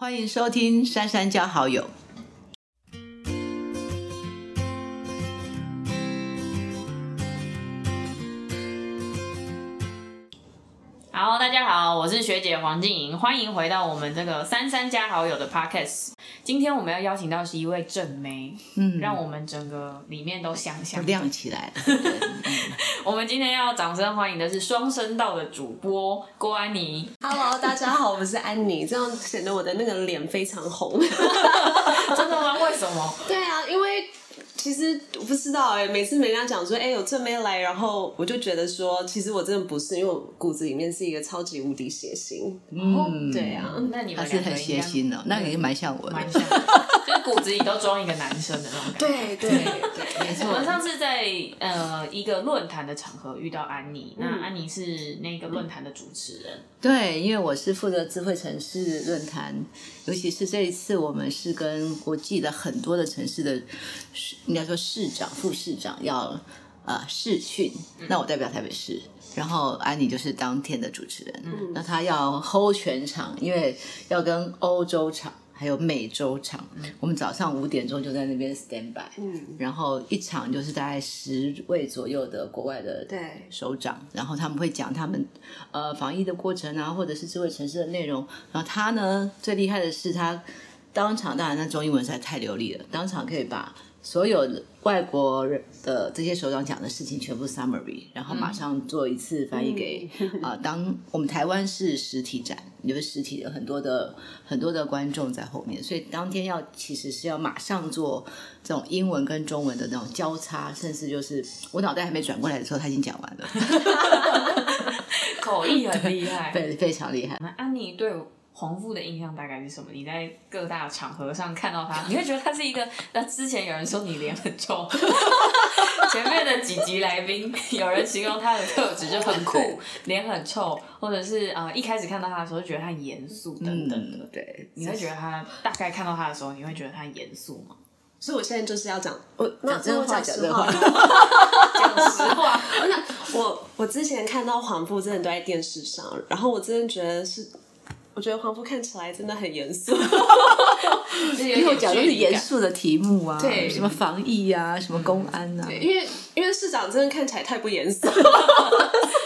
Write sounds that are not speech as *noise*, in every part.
欢迎收听《珊珊交好友》。好，大家好，我是学姐黄静莹，欢迎回到我们这个珊珊加好友的 podcast。今天我们要邀请到是一位正妹，嗯，让我们整个里面都香香亮起来。*laughs* 我们今天要掌声欢迎的是双声道的主播郭安妮。Hello，大家好，我是安妮，这样显得我的那个脸非常红。*laughs* 真的吗？为什么？对啊，因为。其实我不知道哎，每次人家讲说哎有正妹来，然后我就觉得说，其实我真的不是，因为我骨子里面是一个超级无敌邪心。嗯，对啊，那你们是很邪心的，那你蛮像我的，蛮像，就是骨子里都装一个男生的那种感觉。对对对，没错。我们上次在呃一个论坛的场合遇到安妮，那安妮是那个论坛的主持人。对，因为我是负责智慧城市论坛，尤其是这一次我们是跟国际的很多的城市的。应该说市长、副市长要呃试训，那我代表台北市，然后安妮就是当天的主持人，嗯那她要 hold 全场，因为要跟欧洲场还有美洲场，我们早上五点钟就在那边 stand by，然后一场就是大概十位左右的国外的首长，然后他们会讲他们呃防疫的过程啊，或者是智慧城市的内容，然后他呢最厉害的是他当场，当然那中英文实在太流利了，当场可以把。所有外国人的这些首长讲的事情全部 summary，然后马上做一次翻译给 *laughs* 啊，当我们台湾是实体展，就是实体的很多的很多的观众在后面，所以当天要其实是要马上做这种英文跟中文的那种交叉，甚至就是我脑袋还没转过来的时候，他已经讲完了，*laughs* 口译很厉害，*laughs* 对，非常厉害。那安妮对。黄富的印象大概是什么？你在各大场合上看到他，*laughs* 你会觉得他是一个？那之前有人说你脸很臭，*laughs* 前面的几集来宾有人形容他的特质就很酷，脸很臭，或者是呃一开始看到他的时候觉得他很严肃等等的。对，你会觉得他大概看到他的时候，你会觉得他严肃吗？所以我现在就是要讲，我讲真话讲实话，*laughs* 讲实话。那我我之前看到黄富真的都在电视上，然后我真的觉得是。我觉得黄夫看起来真的很严肃，*laughs* 因为讲的是严肃的题目啊，对，什么防疫啊，什么公安啊，对因为因为市长真的看起来太不严肃，*laughs*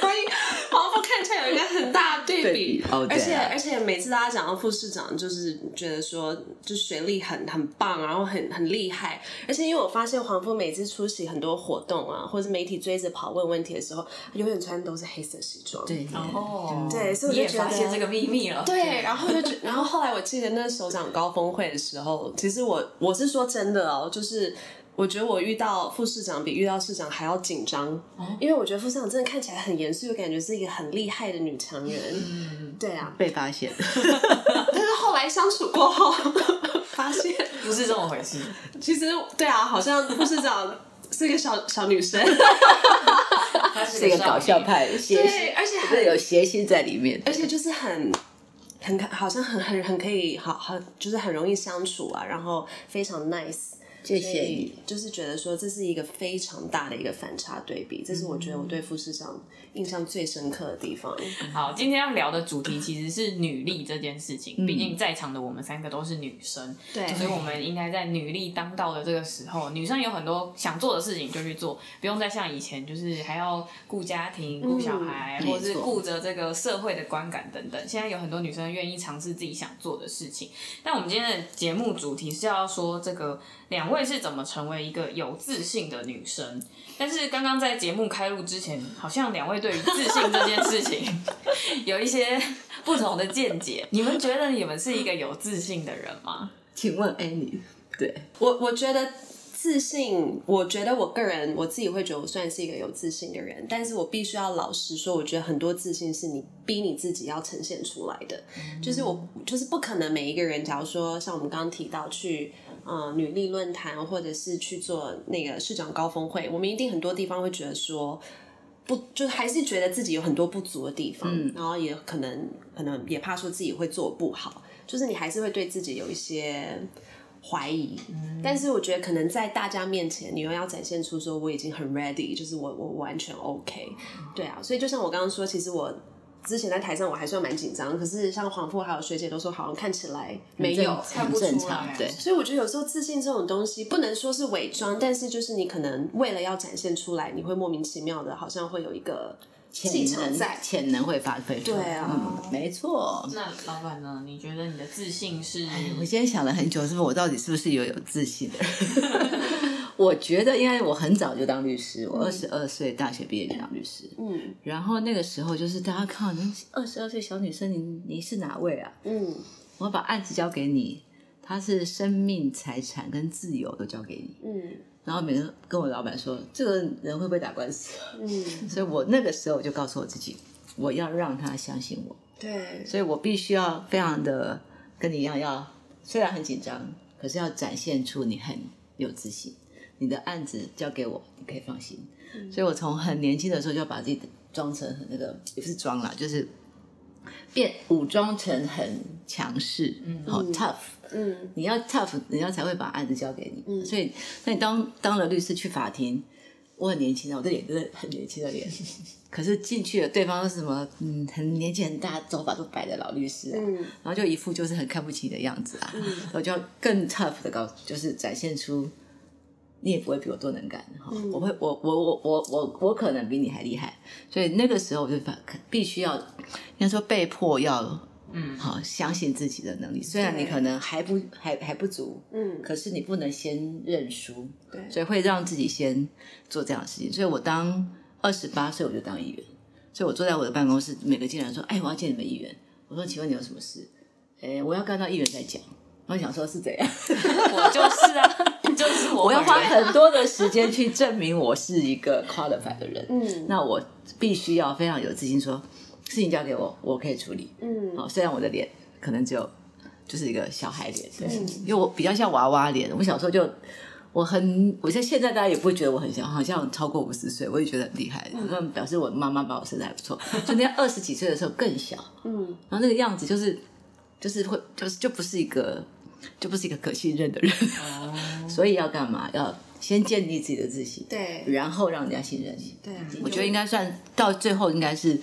很大对比，而且而且每次大家讲到副市长，就是觉得说就学历很很棒，然后很很厉害，而且因为我发现黄富每次出席很多活动啊，或者是媒体追着跑问问题的时候，永远穿都是黑色西装，对哦，对，所以我就发现这个秘密了。对，然后就，然后后来我记得那首长高峰会的时候，其实我我是说真的哦，就是我觉得我遇到副市长比遇到市长还要紧张，因为我觉得副市长真的看起来很严肃，又感觉是一个很厉害的女强人。嗯，对啊，被发现，*laughs* 但是后来相处过后发现不是这么回事。其实对啊，好像副市长是一个小 *laughs* 小女生。是一个搞笑派，对，而且很有谐心在里面，而且就是很。很好像很很很可以，好很就是很容易相处啊，然后非常 nice。谢谢你，就是觉得说这是一个非常大的一个反差对比，这是我觉得我对副市长印象最深刻的地方。*laughs* 好，今天要聊的主题其实是女力这件事情，毕竟在场的我们三个都是女生，对，所以我们应该在女力当道的这个时候，女生有很多想做的事情就去做，不用再像以前就是还要顾家庭、顾小孩，或者是顾着这个社会的观感等等。现在有很多女生愿意尝试自己想做的事情。但我们今天的节目主题是要说这个。两位是怎么成为一个有自信的女生？但是刚刚在节目开录之前，好像两位对于自信这件事情 *laughs* 有一些不同的见解。你们觉得你们是一个有自信的人吗？请问 Annie，对我我觉得自信，我觉得我个人我自己会觉得我算是一个有自信的人，但是我必须要老实说，我觉得很多自信是你逼你自己要呈现出来的，就是我就是不可能每一个人，假如说像我们刚刚提到去。呃，女力论坛，或者是去做那个市长高峰会，我们一定很多地方会觉得说，不，就还是觉得自己有很多不足的地方，然后也可能可能也怕说自己会做不好，就是你还是会对自己有一些怀疑。但是我觉得可能在大家面前，你又要展现出说我已经很 ready，就是我我完全 OK，对啊，所以就像我刚刚说，其实我。之前在台上我还算蛮紧张，可是像黄富还有学姐都说好像看起来没有，很正常，对。所以我觉得有时候自信这种东西不能说是伪装，但是就是你可能为了要展现出来，你会莫名其妙的，好像会有一个气场在，潜能会发挥。对啊，没错。那老板呢？你觉得你的自信是？我今天想了很久，是不是我到底是不是有有自信的？*laughs* 我觉得，因为我很早就当律师，我二十二岁大学毕业就当律师。嗯，然后那个时候就是大家看，二十二岁小女生，你你是哪位啊？嗯，我把案子交给你，他是生命、财产跟自由都交给你。嗯，然后每个跟我老板说，这个人会不会打官司？嗯，*laughs* 所以我那个时候就告诉我自己，我要让他相信我。对，所以我必须要非常的跟你一样，要虽然很紧张，可是要展现出你很有自信。你的案子交给我，你可以放心。所以我从很年轻的时候就要把自己装成很那个，也不是装啦，就是变武装成很强势，好 tough。嗯，你要 tough，人家才会把案子交给你。所以，那你当当了律师去法庭，我很年轻啊，我的脸真的很年轻的脸。*laughs* 可是进去了，对方是什么？嗯，很年纪很大，头发都白的老律师啊。嗯，然后就一副就是很看不起的样子啊。嗯，我就要更 tough 的告，就是展现出。你也不会比我多能干哈，我会我我我我我我可能比你还厉害，所以那个时候我就发必须要，应该说被迫要，嗯，好相信自己的能力，虽然你可能还不还还不足，嗯，可是你不能先认输，对，所以会让自己先做这样的事情。所以我当二十八岁我就当议员，所以我坐在我的办公室，每个进来说，哎，我要见你们议员，我说，请问你有什么事？哎，我要干到议员再讲。我想说，是怎样？*laughs* 我就是啊，*laughs* 就是我。我要花很多的时间去证明我是一个 qualified 的人。嗯，那我必须要非常有自信，说事情交给我，我可以处理。嗯，好，虽然我的脸可能只有就是一个小孩脸，对，因为我比较像娃娃脸。我小时候就我很，我在现在大家也不会觉得我很像，好像超过五十岁，我也觉得很厉害。那表示我妈妈把我生的还不错。就那二十几岁的时候更小，嗯，然后那个样子就是就是会就是就不是一个。就不是一个可信任的人，所以要干嘛？要先建立自己的自信，对，然后让人家信任你。对，我觉得应该算到最后，应该是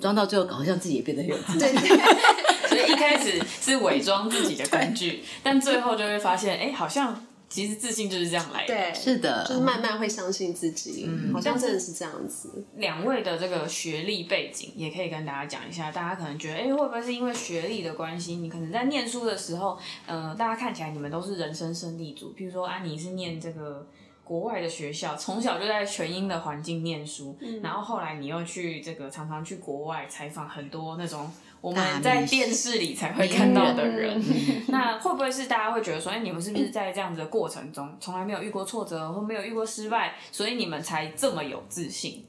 装到最后，好像自己也变得有自信。*laughs* 所以一开始是伪装自己的工具，*laughs* 但最后就会发现，哎，好像。其实自信就是这样来的，对，是的，就是慢慢会相信自己，嗯，好像真的是这样子。两位的这个学历背景也可以跟大家讲一下，大家可能觉得，哎，会不会是因为学历的关系？你可能在念书的时候，呃，大家看起来你们都是人生胜利组，譬如说安妮是念这个国外的学校，从小就在全英的环境念书，然后后来你又去这个常常去国外采访很多那种。我们在电视里才会看到的人，*laughs* 那会不会是大家会觉得说，哎，你们是不是在这样子的过程中，从来没有遇过挫折，或没有遇过失败，所以你们才这么有自信？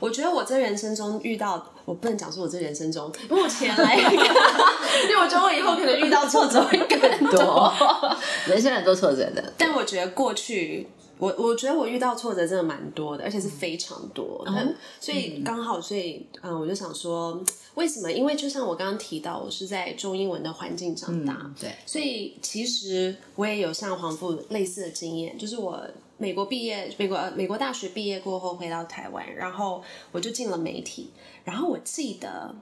我觉得我这人生中遇到，我不能讲说我这人生中目前来，因为我觉得我以后可能遇到挫折会更多，*laughs* 人生很多挫折的。但我觉得过去。我我觉得我遇到挫折真的蛮多的，而且是非常多。嗯，所以刚好，所以嗯，我就想说，为什么？因为就像我刚刚提到，我是在中英文的环境长大，对，所以其实我也有像黄富类似的经验，就是我美国毕业，美国美国大学毕业过后回到台湾，然后我就进了媒体，然后我记得，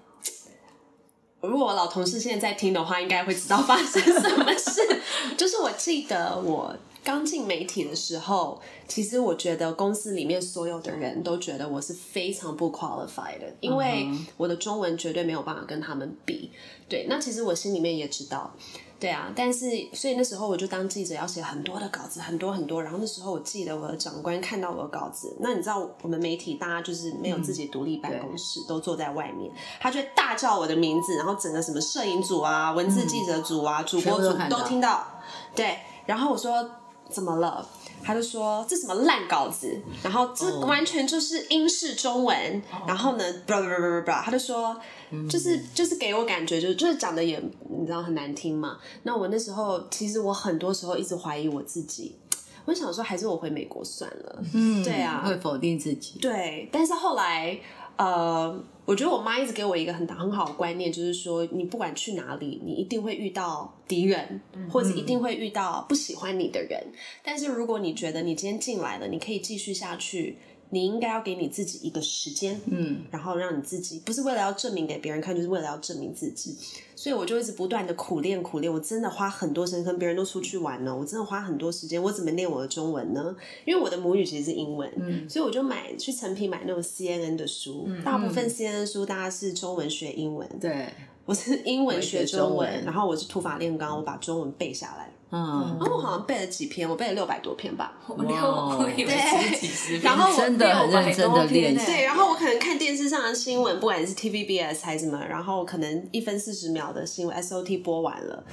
如果我老同事现在在听的话，应该会知道发生什么事，*laughs* 就是我记得我。刚进媒体的时候，其实我觉得公司里面所有的人都觉得我是非常不 qualified 的，因为我的中文绝对没有办法跟他们比。对，那其实我心里面也知道，对啊，但是所以那时候我就当记者要写很多的稿子，很多很多。然后那时候我记得我的长官看到我的稿子，那你知道我们媒体大家就是没有自己独立办公室，都坐在外面，他就大叫我的名字，然后整个什么摄影组啊、文字记者组啊、主播组都听到。对，然后我说。怎么了？他就说这什么烂稿子，然后这完全就是英式中文，然后呢，不不不不不，他就说，就是就是给我感觉就是就是讲的也你知道很难听嘛。那我那时候其实我很多时候一直怀疑我自己，我想说还是我回美国算了。嗯，对啊，会否定自己。对，但是后来呃。我觉得我妈一直给我一个很很好的观念，就是说，你不管去哪里，你一定会遇到敌人，或者一定会遇到不喜欢你的人。但是如果你觉得你今天进来了，你可以继续下去。你应该要给你自己一个时间，嗯，然后让你自己不是为了要证明给别人看，就是为了要证明自己。所以我就一直不断的苦练苦练，我真的花很多时间跟别人都出去玩呢，我真的花很多时间，我怎么练我的中文呢？因为我的母语其实是英文，嗯，所以我就买去成品买那种 CNN 的书，大部分 CNN 书大家是中文学英文，对，我是英文学中文，中文然后我是土法炼钢，我把中文背下来。嗯，然后我好像背了几篇，我背了六百多篇吧。我六我以为是几十篇，然后我真的很认真的练。对，然后我可能看电视上的新闻，不管是 TVBS 还是什么，然后可能一分四十秒的新闻 SOT 播完了，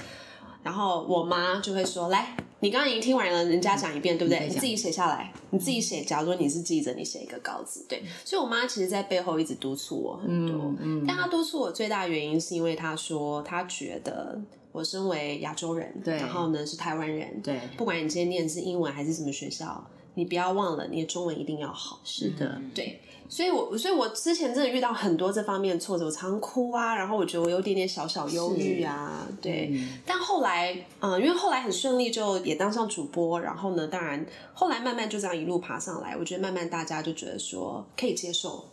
然后我妈就会说：“来，你刚刚已经听完了，人家讲一遍，对不对？你自己写下来，你自己写。假如说你是记者，你写一个稿子，对。所以我妈其实，在背后一直督促我很多。嗯，但她督促我最大的原因，是因为她说她觉得。我身为亚洲人，对，然后呢是台湾人，对，不管你今天念的是英文还是什么学校，你不要忘了你的中文一定要好。是的，对，所以我所以我之前真的遇到很多这方面的挫折，我常哭啊，然后我觉得我有点点小小忧郁啊，对。但后来，嗯，因为后来很顺利，就也当上主播，然后呢，当然后来慢慢就这样一路爬上来，我觉得慢慢大家就觉得说可以接受。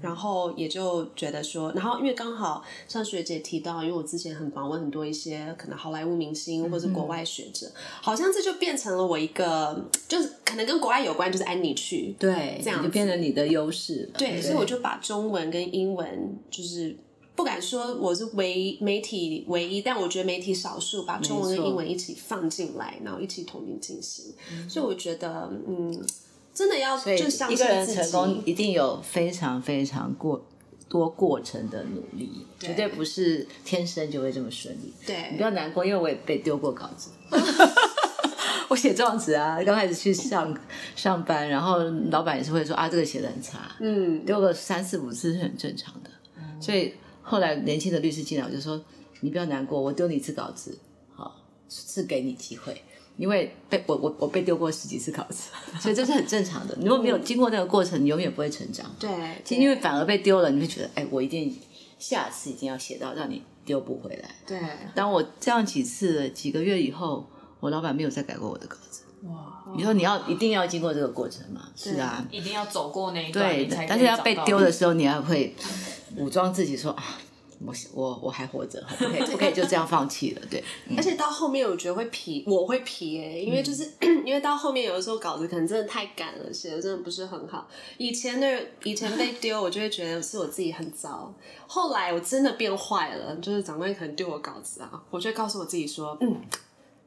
然后也就觉得说，然后因为刚好像学姐提到，因为我之前很访问很多一些可能好莱坞明星或者国外学者，好像这就变成了我一个，就是可能跟国外有关，就是安妮去对，这样就变成你的优势。对，所以我就把中文跟英文，就是不敢说我是唯媒体唯一，但我觉得媒体少数把中文跟英文一起放进来，然后一起统一进行。所以我觉得，嗯。真的要就相信一个人成功一定有非常非常过多过程的努力，绝对不是天生就会这么顺利。对你不要难过，因为我也被丢过稿子。*laughs* *laughs* 我写状子啊，刚开始去上上班，然后老板也是会说啊，这个写的很差，嗯，丢个三四五次是很正常的。所以后来年轻的律师进来，我就说你不要难过，我丢你一次稿子，好是给你机会。因为被我我我被丢过十几次稿子，*laughs* 所以这是很正常的。*laughs* 如果没有经过那个过程，你永远不会成长。对，因为反而被丢了，你会觉得，哎，我一定下次一定要写到让你丢不回来。对，当我这样几次几个月以后，我老板没有再改过我的稿子。哇！你说你要一定要经过这个过程吗？是啊，一定要走过那一段。对，但是要被丢的时候，你还会武装自己说啊。我我我还活着，不可以不可以就这样放弃了，对。*laughs* 而且到后面我觉得会皮，我会皮哎，因为就是 *clears throat* 因为到后面有的时候稿子可能真的太赶了，写的真的不是很好。以前的以前被丢，我就会觉得是我自己很糟。后来我真的变坏了，就是长官可能丢我稿子啊，我就会告诉我自己说，嗯。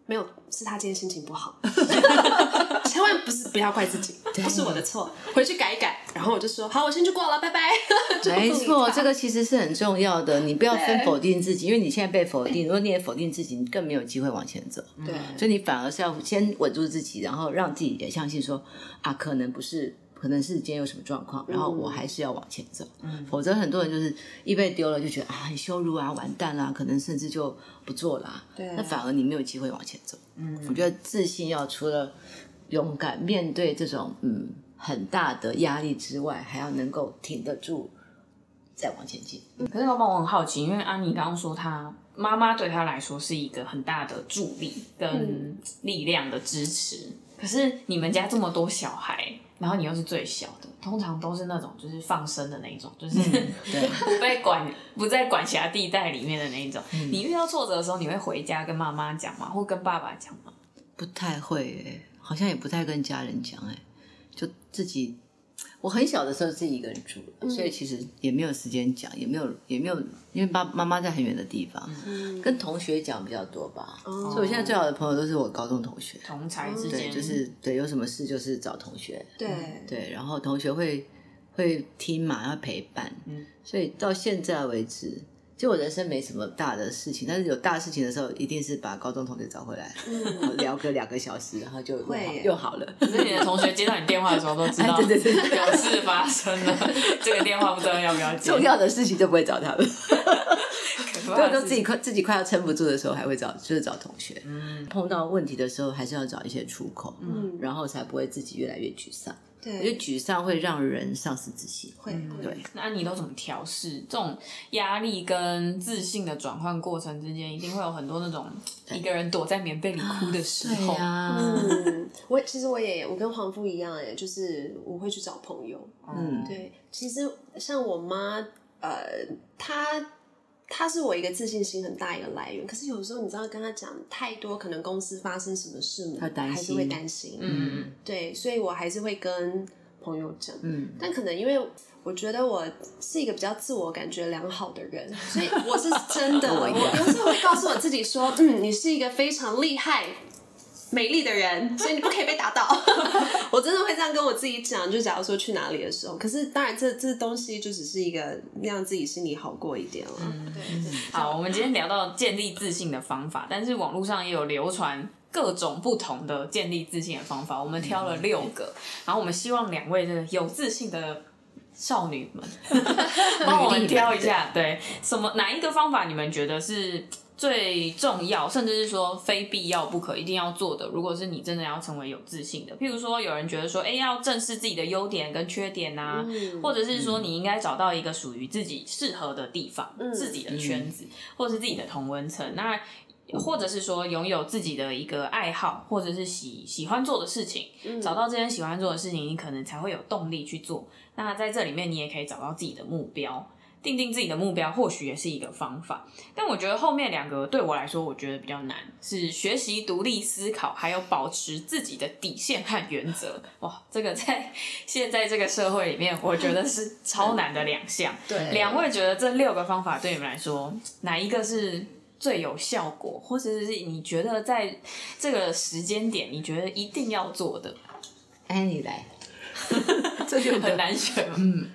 没有，是他今天心情不好，*laughs* 千万不是不要怪自己，*laughs* 不是我的错，回去改一改。然后我就说好，我先去过了，拜拜。*laughs* 没错，这个其实是很重要的，你不要分否定自己，因为你现在被否定，如果你也否定自己，你更没有机会往前走。对，所以你反而是要先稳住自己，然后让自己也相信说啊，可能不是。可能是今天有什么状况，然后我还是要往前走，否则很多人就是一被丢了就觉得啊很羞辱啊，完蛋啦，可能甚至就不做了。对，那反而你没有机会往前走。嗯，我觉得自信要除了勇敢面对这种嗯很大的压力之外，还要能够挺得住，再往前进。可是老板，我很好奇，因为安妮刚刚说她妈妈对她来说是一个很大的助力跟力量的支持，可是你们家这么多小孩。然后你又是最小的，通常都是那种就是放生的那种，就是 *laughs* 不被管、不在管辖地带里面的那一种。你遇到挫折的时候，你会回家跟妈妈讲吗？或跟爸爸讲吗？不太会，哎，好像也不太跟家人讲，哎，就自己。我很小的时候自己一个人住，所以其实也没有时间讲，也没有也没有，因为爸妈妈在很远的地方，跟同学讲比较多吧。所以我现在最好的朋友都是我高中同学，同才之间，就是对，有什么事就是找同学，对对，然后同学会会听嘛，要陪伴，所以到现在为止。其实我人生没什么大的事情，但是有大事情的时候，一定是把高中同学找回来，聊个两个小时，然后就又好了。可是你的同学接到你电话的时候都知道，*laughs* 对对对，有事发生了，这个电话不知道要不要接。重要的事情就不会找他们。*laughs* 对，都自己。快自己快要撑不住的时候，还会找就是找同学。嗯，碰到问题的时候，还是要找一些出口，嗯，然后才不会自己越来越沮丧。我觉得，沮丧会让人丧失自信。会会对，那你都怎么调试这种压力跟自信的转换过程之间，一定会有很多那种一个人躲在棉被里哭的时候。呀，嗯，我其实我也我跟黄富一样哎，就是我会去找朋友。嗯，对，其实像我妈，呃，她她是我一个自信心很大一个来源。可是有时候你知道跟他讲太多，可能公司发生什么事，他担心还是会担心。嗯，对，所以我还是会跟朋友讲。嗯，但可能因为我觉得我是一个比较自我感觉良好的人，所以我是真的，*laughs* 我我有时候会告诉我自己说，嗯，你是一个非常厉害。美丽的人，*laughs* 所以你不可以被打倒。*laughs* 我真的会这样跟我自己讲，就假如说去哪里的时候，可是当然这这东西就只是一个让自己心里好过一点了。嗯对，好，我们今天聊到建立自信的方法，但是网络上也有流传各种不同的建立自信的方法，我们挑了六个，然后我们希望两位这个有自信的少女们 *laughs* 帮我们挑一下，对，什么哪一个方法你们觉得是？最重要，甚至是说非必要不可，一定要做的。如果是你真的要成为有自信的，譬如说有人觉得说，哎，要正视自己的优点跟缺点啊，嗯或者是说你应该找到一个属于自己适合的地方，自己的圈子，或者是自己的同温层。那或者是说拥有自己的一个爱好，或者是喜喜欢做的事情，找到这件喜欢做的事情，你可能才会有动力去做。那在这里面，你也可以找到自己的目标。定定自己的目标，或许也是一个方法。但我觉得后面两个对我来说，我觉得比较难，是学习独立思考，还有保持自己的底线和原则。哇，这个在 *laughs* 现在这个社会里面，我觉得是超难的两项。对两位觉得这六个方法对你们来说，哪一个是最有效果，或者是你觉得在这个时间点，你觉得一定要做的？哎，你来，*laughs* 这就很难选。嗯，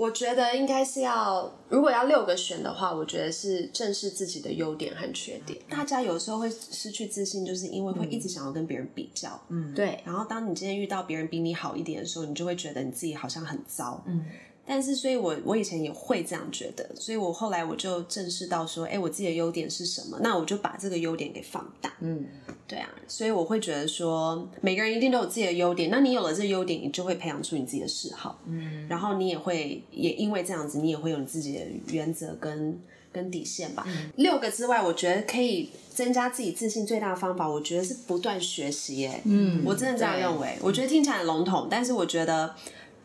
我觉得应该是要，如果要六个选的话，我觉得是正视自己的优点和缺点。大家有时候会失去自信，就是因为会一直想要跟别人比较。嗯，对，然后当你今天遇到别人比你好一点的时候，你就会觉得你自己好像很糟。嗯。但是，所以我我以前也会这样觉得，所以我后来我就正视到说，哎，我自己的优点是什么？那我就把这个优点给放大。嗯，对啊，所以我会觉得说，每个人一定都有自己的优点。那你有了这个优点，你就会培养出你自己的嗜好。嗯，然后你也会也因为这样子，你也会有你自己的原则跟跟底线吧。六个之外，我觉得可以增加自己自信最大的方法，我觉得是不断学习。耶，嗯，我真的这样认为。我觉得听起来很笼统，但是我觉得。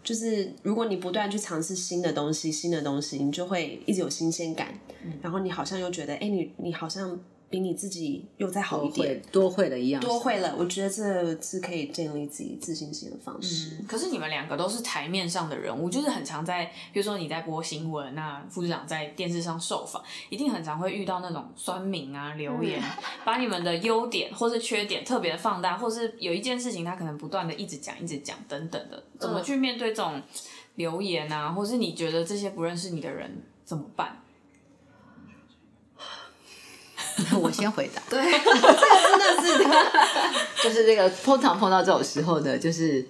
就是如果你不断去尝试新的东西，新的东西，你就会一直有新鲜感，然后你好像又觉得，哎、你你好像比你自己又再好一点会，多会了一样，多会了。我觉得这是可以建立自己自信心的方式。可是你们两个都是台面上的人物，就是很常在，比如说你在播新闻，那副市长在电视上受访，一定很常会遇到那种酸民啊留言，*laughs* 把你们的优点或是缺点特别的放大，或是有一件事情他可能不断的一直讲、一直讲等等的，怎么去面对这种留言啊，或是你觉得这些不认识你的人怎么办？*laughs* 我先回答，对，这个真的是的。*laughs* 就是这个通常碰到这种时候呢，就是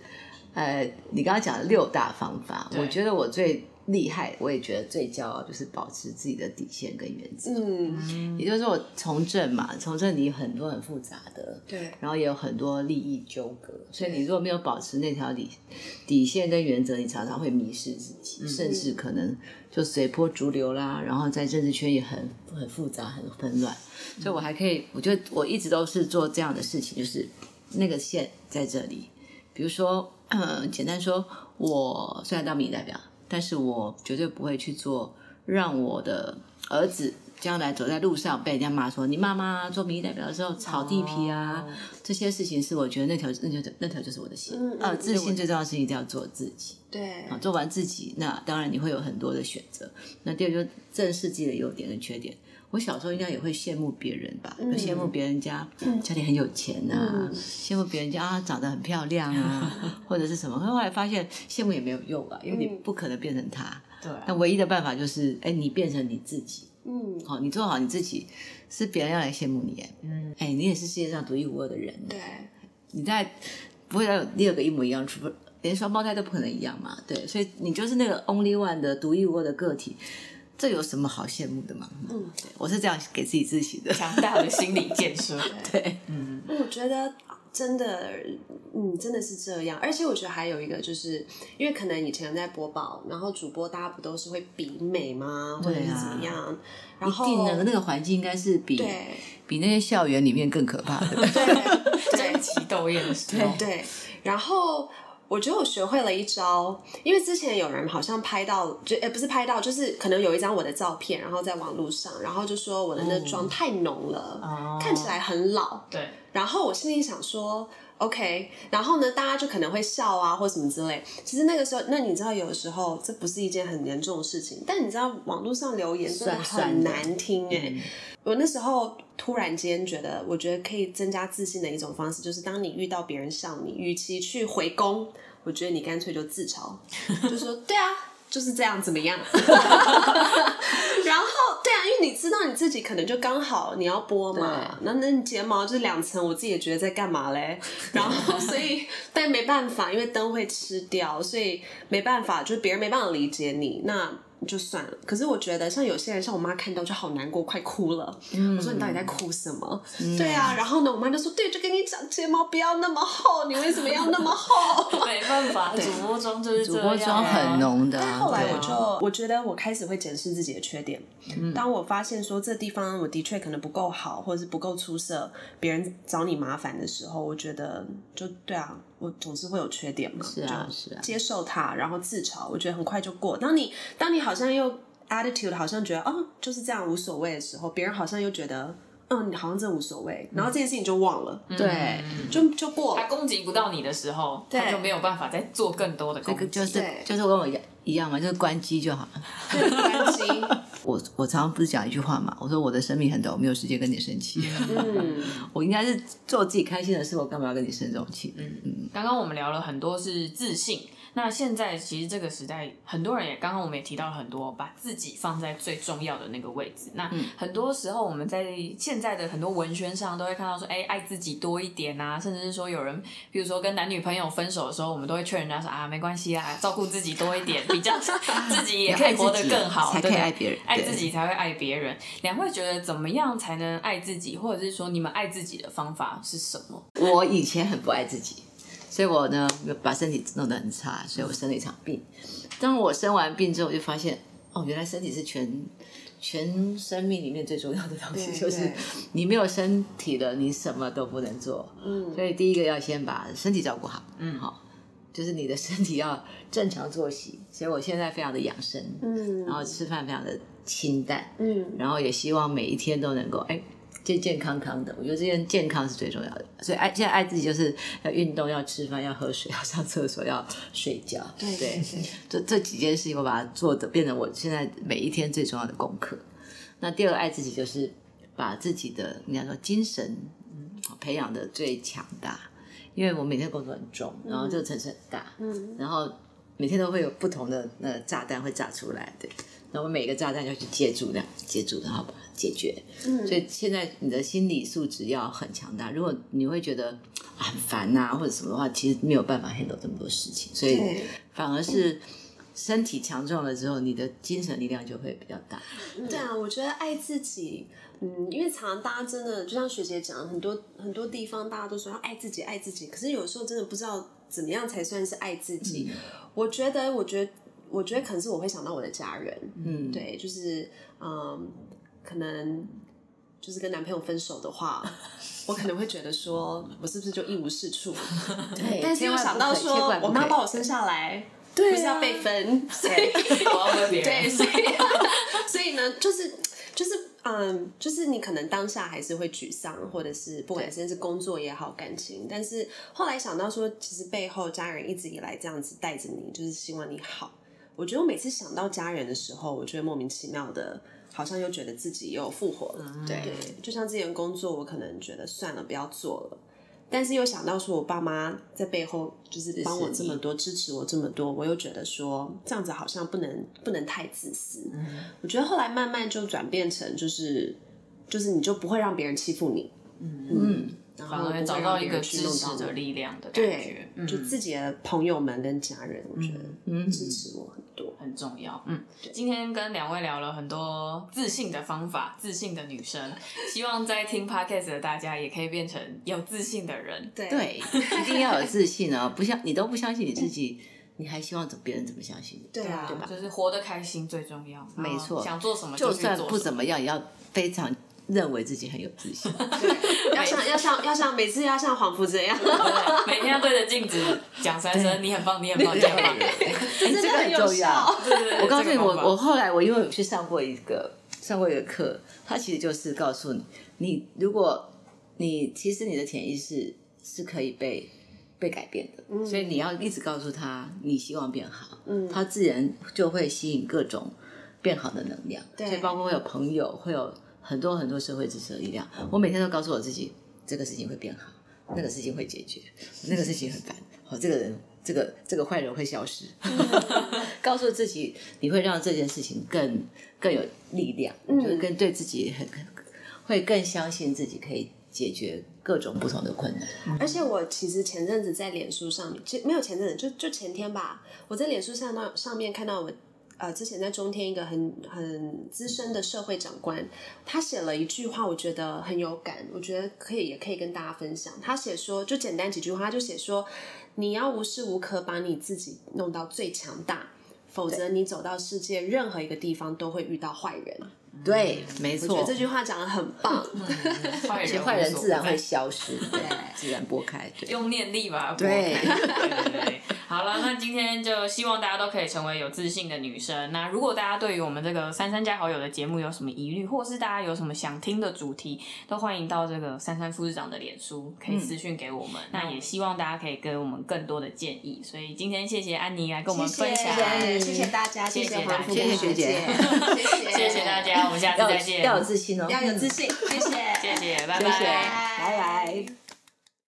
呃，你刚刚讲的六大方法，我觉得我最厉害，我也觉得最骄傲，就是保持自己的底线跟原则。嗯，也就是说，我从政嘛，从政你有很多很复杂的，对，然后也有很多利益纠葛，所以你如果没有保持那条底底线跟原则，你常常会迷失自己，甚至可能就随波逐流啦。然后在政治圈也很很复杂、很纷乱，所以我还可以，我觉得我一直都是做这样的事情，就是那个线在这里。比如说，嗯，简单说，我虽然当民意代表，但是我绝对不会去做让我的儿子将来走在路上被人家骂说你妈妈做民意代表的时候炒地皮啊，这些事情是我觉得那条那条那条就是我的线。嗯嗯呃，自信最重要的事情一定要做自己。对啊，做完自己，那当然你会有很多的选择。那第二就是正视自己的优点跟缺点。我小时候应该也会羡慕别人吧，会羡慕别人家家里很有钱啊，羡慕别人家啊长得很漂亮啊，*laughs* 或者是什么。后来发现羡慕也没有用啊，因为你不可能变成他。对那唯一的办法就是，哎，你变成你自己，嗯，好，你做好你自己，是别人要来羡慕你，哎，嗯，哎，你也是世界上独一无二的人，对，你在不会再有第二个一模一样，除非连双胞胎都不可能一样嘛，对，所以你就是那个 only one 的独一无二的个体。这有什么好羡慕的吗？嗯，我是这样给自己自信的，强大的心理建设。*laughs* 对，嗯，我觉得。真的，嗯，真的是这样。而且我觉得还有一个，就是因为可能以前在播报，然后主播大家不都是会比美吗，或者是怎么样？然后那个那个环境应该是比比那些校园里面更可怕的，对争奇斗艳的时候。对，然后我觉得我学会了一招，因为之前有人好像拍到，就诶不是拍到，就是可能有一张我的照片，然后在网络上，然后就说我的那妆太浓了，看起来很老。对。然后我心里想说，OK，然后呢，大家就可能会笑啊，或什么之类。其实那个时候，那你知道，有的时候这不是一件很严重的事情，但你知道，网络上留言真的很难听哎。我那时候突然间觉得，我觉得可以增加自信的一种方式，就是当你遇到别人笑你，与其去回攻，我觉得你干脆就自嘲，*laughs* 就说对啊。就是这样，怎么样？然后，对啊，因为你知道你自己可能就刚好你要播嘛，那那你睫毛就是两层，我自己也觉得在干嘛嘞。*laughs* 然后，所以但没办法，因为灯会吃掉，所以没办法，就是别人没办法理解你那。就算了，可是我觉得像有些人，像我妈看到就好难过，快哭了。我说你到底在哭什么？对啊，然后呢，我妈就说：“对，就跟你讲，睫毛不要那么厚，你为什么要那么厚？*laughs* ”没办法，主播妆就是主播妆很浓的。但后来我就我觉得我开始会检视自己的缺点。当我发现说这地方我的确可能不够好，或者是不够出色，别人找你麻烦的时候，我觉得就对啊。我总是会有缺点嘛，是啊，是啊，接受它，然后自嘲，我觉得很快就过。当你当你好像又 attitude 好像觉得哦就是这样无所谓的时候，别人好像又觉得嗯你好像真无所谓，然后这件事情就忘了，对，就就过。他攻击不到你的时候，他就没有办法再做更多的攻击，就是就是跟我一样一样嘛，就是关机就好了，关机。*laughs* 我我常常不是讲一句话嘛，我说我的生命很短，我没有时间跟你生气。嗯，*laughs* 我应该是做自己开心的事，我干嘛要跟你生这种气？嗯嗯。刚刚我们聊了很多是自信。那现在其实这个时代，很多人也刚刚我们也提到了很多，把自己放在最重要的那个位置。那很多时候我们在现在的很多文宣上都会看到说，哎，爱自己多一点啊，甚至是说有人，比如说跟男女朋友分手的时候，我们都会劝人家说啊，没关系啊，照顾自己多一点，*laughs* 比较 *laughs* 自己也可以活得更好，才可以爱别人，爱自己才会爱别人。两位觉得怎么样才能爱自己，或者是说你们爱自己的方法是什么？我以前很不爱自己。所以我呢，把身体弄得很差，所以我生了一场病。当我生完病之后，我就发现，哦，原来身体是全全生命里面最重要的东西，就是你没有身体了，你什么都不能做。嗯，所以第一个要先把身体照顾好。嗯，好，就是你的身体要正常作息。所以我现在非常的养生，嗯，然后吃饭非常的清淡，嗯，然后也希望每一天都能够，哎。健健康康的，我觉得这件健康是最重要的。所以爱现在爱自己，就是要运动，要吃饭，要喝水，要上厕所，要睡觉。对对，这这几件事情，我把它做的变成我现在每一天最重要的功课。那第二个爱自己，就是把自己的应该说精神嗯培养的最强大。因为我每天工作很重，然后这个城市很大，嗯，然后每天都会有不同的那炸弹会炸出来，对。那我每个炸弹要去接住，这样接住，然后把它解决。嗯，所以现在你的心理素质要很强大。如果你会觉得很烦呐，或者什么的话，其实没有办法 handle 这么多事情。所以反而是身体强壮了之后，你的精神力量就会比较大。对啊，我觉得爱自己，嗯，因为常常大家真的就像学姐讲，很多很多地方大家都说要爱自己，爱自己。可是有时候真的不知道怎么样才算是爱自己。我觉得，我觉得。我觉得可能是我会想到我的家人，嗯，对，就是嗯，可能就是跟男朋友分手的话，我可能会觉得说，我是不是就一无是处？*laughs* 对，但是又想到说，我妈把我生下来，对，不是要被分，对，*laughs* 对，所以，所以呢，就是就是嗯，就是你可能当下还是会沮丧，或者是不管是工作也好，感情，但是后来想到说，其实背后家人一直以来这样子带着你，就是希望你好。我觉得我每次想到家人的时候，我就会莫名其妙的，好像又觉得自己又复活了。对，就像之前工作，我可能觉得算了，不要做了，但是又想到说我爸妈在背后就是帮我这么多，支持我这么多，我又觉得说这样子好像不能不能太自私。我觉得后来慢慢就转变成就是就是你就不会让别人欺负你。嗯嗯，然反而后找到一个支持的力量的感觉，，嗯就自己的朋友们跟家人，我觉得嗯支持我很多。很重要。嗯，今天跟两位聊了很多自信的方法，自信的女生，希望在听 podcast 的大家也可以变成有自信的人。对对，一定要有自信哦！不相你都不相信你自己，你还希望怎别人怎么相信你？对啊，对吧就是活得开心最重要。没错想做什么就算去做什么。不怎么样，也要非常认为自己很有自信。*laughs* 要像要像要像每次要像黄福这样，每天要对着镜子讲三声“你很棒，你很棒，你很棒”。这个很重要。我告诉你，我我后来我因为有去上过一个上过一个课，它其实就是告诉你，你如果你其实你的潜意识是可以被被改变的，所以你要一直告诉他你希望变好，嗯，他自然就会吸引各种变好的能量，对。所以包括会有朋友，会有很多很多社会支持的力量。我每天都告诉我自己，这个事情会变好，那个事情会解决，那个事情很烦，好，这个人。这个这个坏人会消失，*laughs* 告诉自己你会让这件事情更更有力量，就是更对自己很会更相信自己可以解决各种不同的困难。而且我其实前阵子在脸书上面，其实没有前阵子，就就前天吧，我在脸书上那上面看到我。呃，之前在中天一个很很资深的社会长官，他写了一句话，我觉得很有感，我觉得可以也可以跟大家分享。他写说，就简单几句话，他就写说，你要无时无刻把你自己弄到最强大，否则你走到世界任何一个地方都会遇到坏人。对，没错我觉得，这句话讲的很棒。坏 *laughs* 人而且坏人自然会消失，对，自然拨开。对，用念力把它拨对开。对对对，好了，那今天就希望大家都可以成为有自信的女生。那如果大家对于我们这个三三加好友的节目有什么疑虑，或是大家有什么想听的主题，都欢迎到这个三三副市长的脸书可以私讯给我们。那也希望大家可以给我们更多的建议。所以今天谢谢安妮来跟我们分享，谢谢大家，谢谢大家跟谢谢学姐谢谢谢谢大家，我们下次再见，要有自信哦，要有自信，谢谢，谢谢，拜拜。拜拜。